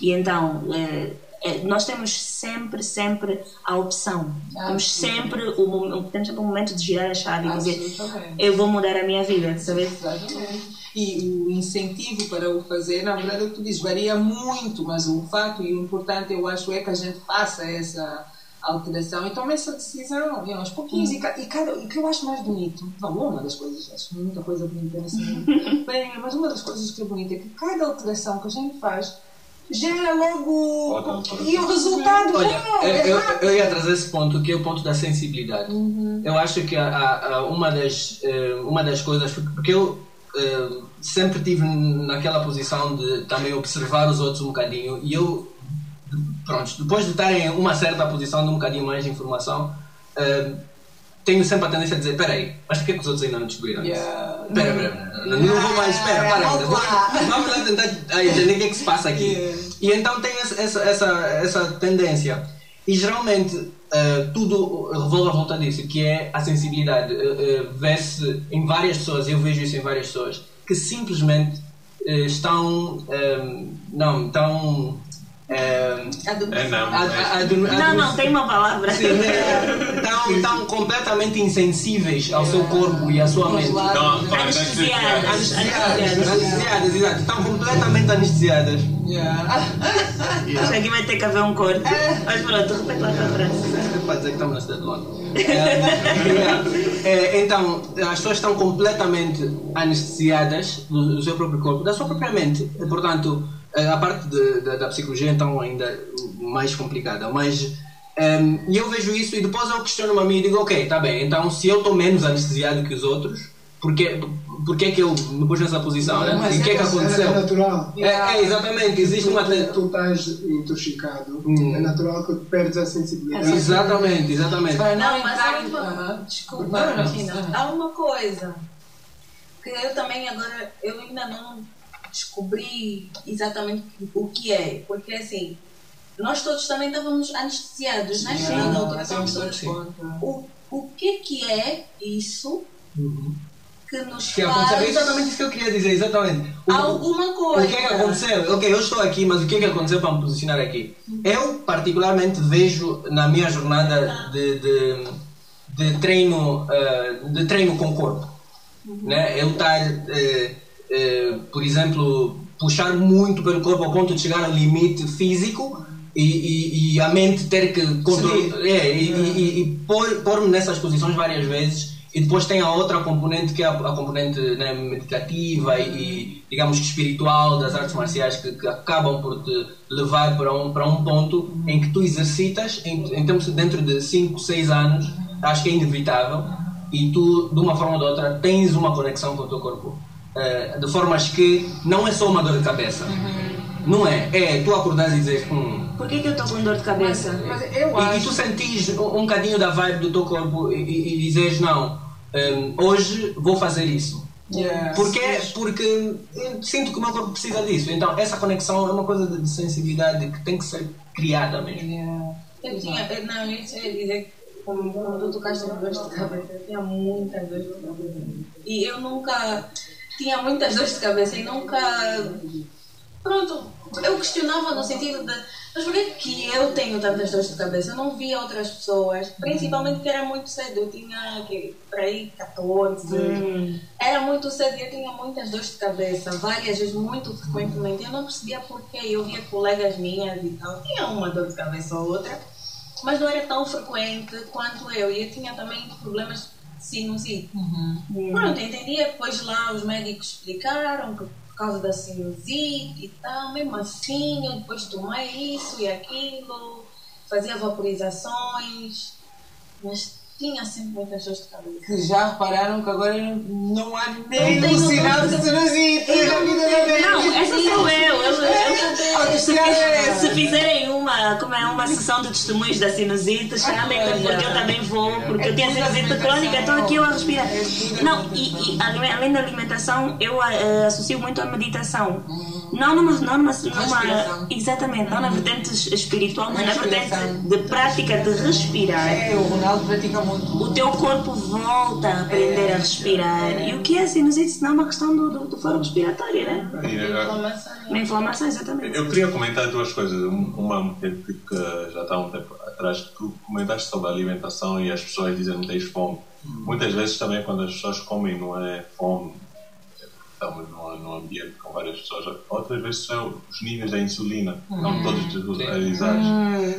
E então eh, eh, nós temos sempre, sempre a opção. Temos sempre o, mo- temos sempre o momento de girar a chave e dizer eu vou mudar a minha vida, sabe? Exatamente. E o incentivo para o fazer, na verdade, é o que tu dizes, varia muito, mas o fato e o importante, eu acho, é que a gente faça essa alteração e tome essa decisão, e aos pouquinhos. E, e cada, e o que eu acho mais bonito, não, uma das coisas, acho muita coisa bonita nesse mundo, bem, mas uma das coisas que é bonita é que cada alteração que a gente faz gera logo. E o resultado Olha, é eu, eu ia trazer esse ponto, que é o ponto da sensibilidade. Eu acho que a, a- a- uma, das, eh, uma das coisas, porque eu eh, sempre tive naquela posição de também observar os outros um bocadinho, e eu, pronto, depois de estar em uma certa posição de um bocadinho mais de informação, eh, tenho sempre a tendência a dizer: peraí, mas porquê que os outros ainda não descobriram isso? Yeah. Espera, espera, não, não vou mais, espera, para, Vamos vamos, lá. tentar ah, entender o que é que se passa aqui. Yeah. E então essa, essa, essa, essa tendência. E geralmente eh, tudo revolve à volta disso, que é a sensibilidade. Eh, eh, Vê-se em várias pessoas, eu vejo isso em várias pessoas, que simplesmente estão. não, estão. Eh, É não. a- é- a- adu- Não, não, tem uma palavra. Né? estão, completamente insensíveis ao seu corpo e à sua mente. Não, Anestesiadas. Anestesiadas, anestesiadas, exato. Estão completamente anestesiadas. Yeah. Acho que aqui vai ter que haver um corte. Mas pronto, repete lá para trás. Para dizer que estamos na cidade de Londres. É, é, então, as pessoas estão completamente anestesiadas do, do seu próprio corpo, da sua própria mente. E, Portanto, é, a parte de- da- da psicologia então ainda mais complicada. Mas ehm, e eu vejo isso e depois eu questiono-me a mim e digo, ok, está bem, então se eu estou menos anestesiado que os outros, porquê, porquê que eu me pus nessa posição? Né? Mas E o que é que é- É aconteceu? natural. É, é, exatamente, existe uma. Tu, tu estás intoxicado, Hum. é natural que perdes a sensibilidade. Exatamente, exatamente. Para não Não, mas há uma, desculpa, Não, não, Tina, não. há uma coisa que eu também agora, eu ainda não descobri exatamente o que é, porque assim, nós todos também estávamos anestesiados, né? Yeah, todos. conta. O, o que que é isso Uhum. que nos Que aconteceu. É faz exatamente isso que eu queria dizer, exatamente. O- alguma coisa. O que é que aconteceu? Ok, eu estou aqui, mas o que é que aconteceu para me posicionar aqui? Eu, particularmente, vejo na minha jornada de, de, de treino, eh, de treino com o corpo. Né? Eu estar, eh, eh, por exemplo, puxar muito pelo corpo ao ponto de chegar ao limite físico e, e, e a mente ter que controlar. É, e, e, e pôr- pôr-me nessas posições várias vezes. E depois tem a outra componente que é a, a componente né, meditativa e, digamos que espiritual das artes marciais que, que acabam por te levar para um, para um ponto em que tu exercitas em, em termos de dentro de 5, 6 anos, acho que é inevitável e tu de uma forma ou de outra tens uma conexão com o teu corpo eh, de formas que não é só uma dor de cabeça não é, é tu acordares e dizer hum, Por que, que eu estou com dor de cabeça? Mas eu e, e acho. tu sentis um, um bocadinho da vibe do teu corpo e, e, e dizes não, hum, hoje vou fazer isso. Yeah. Porque, porque eu sinto que o meu corpo precisa disso. Então essa conexão é uma coisa de sensibilidade que tem que ser criada mesmo. Yeah. Eu tinha, eu- não, eu ia dizer que como tu tocaste na dores de cabeça, eu tinha muitas dores de cabeça. E eu nunca tinha muitas dores de cabeça e nunca. Pronto, eu questionava no sentido de. Mas por que que eu tenho tantas dores de cabeça? Eu não via outras pessoas, principalmente porque era muito cedo. Eu tinha que, por aí 14. Era muito cedo e eu tinha muitas dores de cabeça, várias vezes, muito frequentemente. Eu não percebia porquê. Eu via colegas minhas e tal, tinha uma dor de cabeça ou outra, mas não era tão frequente quanto eu. E eu tinha também problemas sinusite. Pronto, entendia. Depois lá os médicos explicaram que por causa da sinusite e tal, mesmo assim, eu depois tomei isso e aquilo, fazia vaporizações, mas tinha sempre muitas dores de cabeça. Que já repararam que agora não há nem um sinal de sinusite na não vida da tenho- gente. Não, essa sou eu. eu, eu, eu se, É. se fizerem uma, como é, uma sessão de testemunhos da sinusite, chamem porque eu também vou, porque eu tenho sinusite crônica, estou aqui eu a respirar. Não, e, e além da alimentação, eu eh, associo muito a meditação. Não numa, não numa, numa exatamente, não na vertente espiritual, mas na vertente de prática de respirar. É, o Ronaldo pratica muito. O teu corpo volta a aprender a respirar. E o que é a sinusite? Se não é uma questão do, do, do foro respiratório, né? Inflamação. Uma inflamação, exatamente. Eu queria comentar duas coisas. Um- Uma que já está há um tempo atrás, que tu comentaste sobre a alimentação e as pessoas dizem não tens fome. Muitas vezes também quando as pessoas comem não é fome, estamos num, num ambiente com várias pessoas. Outras vezes são os níveis da insulina, não todos desregularizados.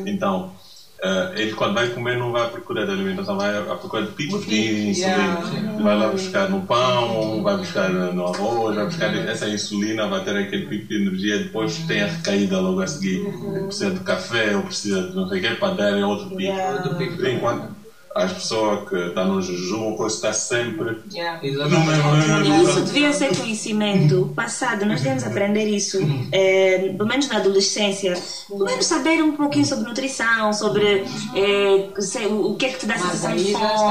Então, eh, ele quando vai comer não vai à procura de alimentação, vai à procura de picos de insulina. Yeah. Vai lá buscar no pão, vai buscar no arroz, vai buscar essa insulina, vai ter aquele pico de energia, depois tem a recaída logo a seguir. Precisa de café ou precisa de não sei o que para dar outro pico. Outro pico. Enquanto as pessoas que estão no jejum, a coisa está sempre Yeah. no mesmo Isso devia ser conhecimento passado, nós devemos aprender isso, eh, pelo menos na adolescência, pelo menos saber um pouquinho sobre nutrição, sobre eh, sei, o, o que é que te dá Mas sensação de fome. Não,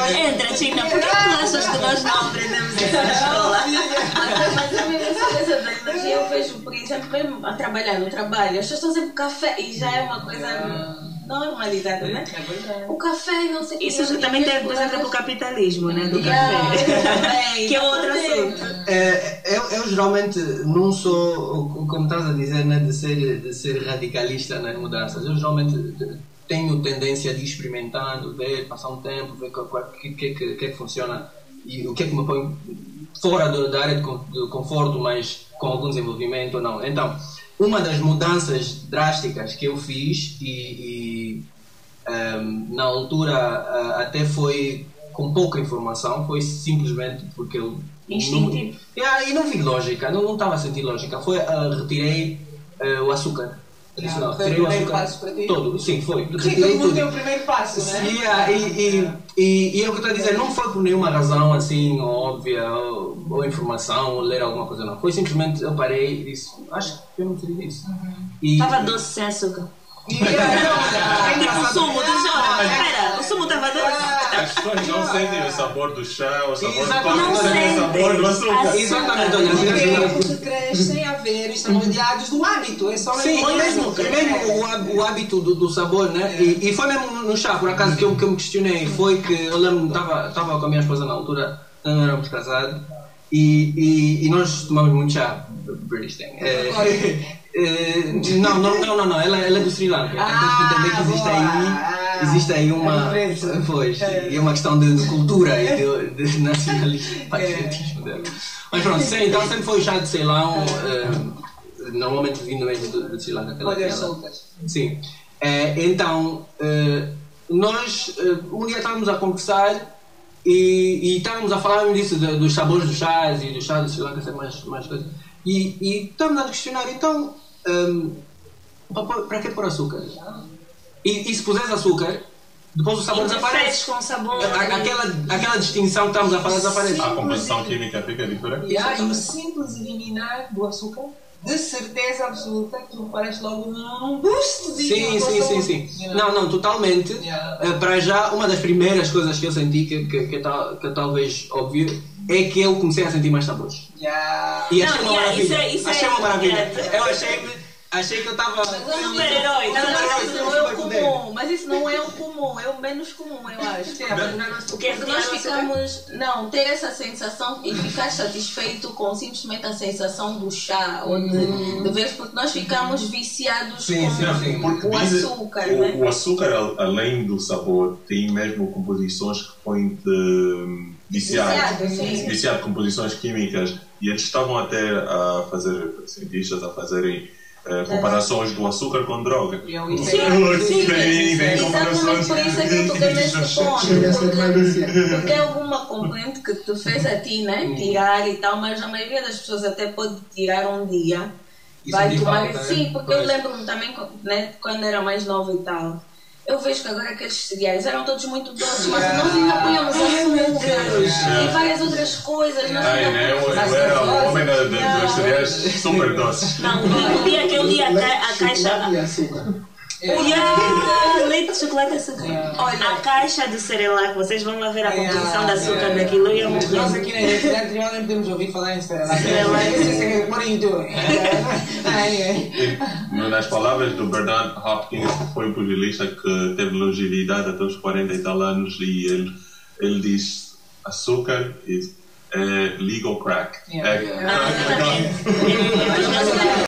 olha, Entra, Tina, por que tu achas que nós não aprendemos isso na escola? Mas, mas eu mesmo essa coisa da energia, eu vejo, por exemplo, mesmo a trabalhar no trabalho, as pessoas estão sempre com café e já é uma coisa normalizada, né? É. O café, não sei o que. Isso já também tem coisa a ver com o capitalismo, né? Do Yeah, café. também, que é outro assunto. É, eu, eu geralmente não sou, como estás a dizer, né, de, ser, de ser radicalista nas mudanças. Eu geralmente tenho tendência de ir experimentando, ver, passar um tempo, ver o que, que, que, que é que funciona e o que é que me põe fora do- da área de conforto, mas com algum desenvolvimento ou não. Então, uma das mudanças drásticas que eu fiz e, e, ehm, na altura ah, até foi com pouca informação, foi simplesmente porque eu Instintivo. não, Yeah, e não vi lógica, não estava a sentir lógica. Foi, ah, retirei ah, o açúcar. Tradicional. foi o primeiro passo para ti? todo, sim, foi. Sim, todo mundo tem o primeiro passo, né? Sim, ah, e, e, e, e é o que eu estou a dizer, não foi por nenhuma razão assim óbvia ou, ou informação ou ler alguma coisa, não. Foi simplesmente eu parei e disse, acho que eu não preciso disso. E, Estava doce sem açúcar. e, ah, não, é Tipo o sumo, tu já, espera, o sumo estava doce. as pessoas não sentem o sabor do chá, o sabor do sentem o sabor do açúcar. Exatamente, olha, Porque crescem a ver, estão rodeados do hábito. É só Sim, mesmo mesmo, mesmo o, há- o hábito do, do sabor, né? E, e foi mesmo no, no chá, por acaso, que eu, que eu me questionei. Foi que eu lembro, estava com a minha esposa na altura, não éramos casados, e, e, e nós tomamos muito chá, British thing. É, é, não, não, não, não, ela, ela é do Sri Lanka. Ah, que entender que existe boa. aí, existe aí uma, É pois, e é uma questão de, de cultura e de, de nacionalismo, patriotismo dela. Mas pronto, sim, então sempre foi o chá de Ceilão, eh, normalmente vindo mesmo do, do Sri Lanka. soltas. Sim. Eh, então, eh, nós eh, um dia estávamos a conversar e, e estávamos a falar disso, de- dos sabores dos chás e do chá do Sri Lanka ser mais, mais coisa. E, e estávamos a questionar, então, ehm, para, que pôr açúcar? E, e se puseres açúcar, depois o sabor desaparece. com o sabor. A- Aquela, aquela distinção que estamos a falar desaparece. A composição química fica diferente. Yeah, e o simples eliminar do açúcar, de certeza absoluta que tu parece logo um boost de Sim, sim, sim, sim. Não, não, totalmente. Yeah. Eh, para já, uma das primeiras coisas que eu senti, que, que, que, é tal- que é talvez óbvio, é que eu comecei a sentir mais sabores. Yeah. E Não, achei uma yeah, maravilha. isso é- isso achei é- uma maravilha. yeah. Eu achei, achei que eu estava. Super-herói. Não, Super-herói, não, isso não é o comum, mas isso não é o comum, é o menos comum, eu acho. Sim, não é nosso- Porque Porque nós ficamos, não, ter essa sensação e ficar satisfeito com simplesmente a sensação do chá ou de, de ver, porque nós ficamos viciados Sim, com sim, sim. Porque o açúcar, o, né? o açúcar, al- além do sabor, tem mesmo composições que põem de viciado. Viciado, sim. Viciado, composições químicas. E eles estavam até a fazer, cientistas a fazerem eh, comparações do açúcar com droga. Eu Sim, Sim, sim, vem- vem exatamente por isso é que eu toquei nesse ponto. Porque, é alguma componente que te fez a ti, né? Tirar e tal, mas a maioria das pessoas até pode tirar um dia. E Vai tomar. falta, né? Sim, porque eu lembro-me também, né, quando era mais nova e tal. Eu vejo que agora aqueles cereais eram todos muito doces, mas nós ainda punhamos açúcar e várias outras coisas. Nós Ai, ainda né? Eu, eu era o homem da- da- dos cereais super doces. Não, o dia que eu li a, ca- a caixa. Chocolate e. Yeah, leite, chocolate e açúcar. Olha, A caixa do Cerelac, vocês vão lá ver a Yeah, composição de açúcar yeah. daquilo e eu Nós morri. aqui na Universidade de Tribunal nem podemos ouvir falar em Cerelac. Cerelac. What are you doing? Ah, anyway. E, nas palavras do Bernard Hopkins, que foi um pugilista que teve longevidade até os 40 e tal anos, e ele, ele diz: açúcar is, é legal crack. Yeah. É- Ah, exatamente. É, é